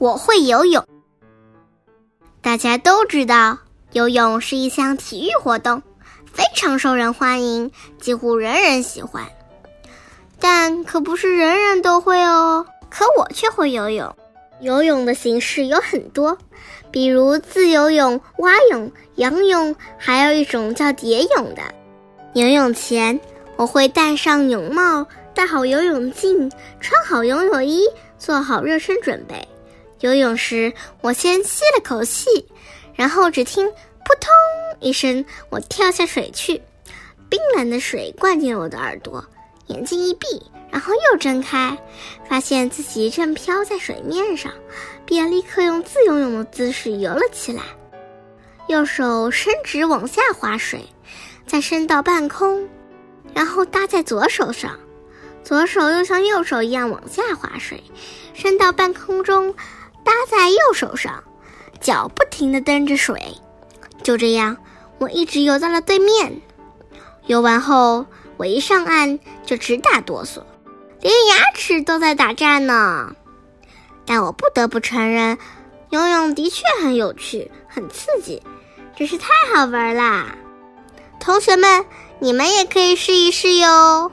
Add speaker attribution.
Speaker 1: 我会游泳。大家都知道，游泳是一项体育活动，非常受人欢迎，几乎人人喜欢。但可不是人人都会哦。可我却会游泳。游泳的形式有很多，比如自由泳、蛙泳、仰泳，还有一种叫蝶泳的。游泳前，我会戴上泳帽，戴好游泳镜，穿好游泳衣，做好热身准备。游泳时，我先吸了口气，然后只听“扑通”一声，我跳下水去，冰冷的水灌进了我的耳朵，眼睛一闭。然后又睁开，发现自己正飘在水面上，便立刻用自由泳的姿势游了起来。右手伸直往下划水，再伸到半空，然后搭在左手上，左手又像右手一样往下划水，伸到半空中，搭在右手上，脚不停地蹬着水。就这样，我一直游到了对面。游完后，我一上岸就直打哆嗦。连牙齿都在打颤呢，但我不得不承认，游泳的确很有趣、很刺激，真是太好玩啦！同学们，你们也可以试一试哟。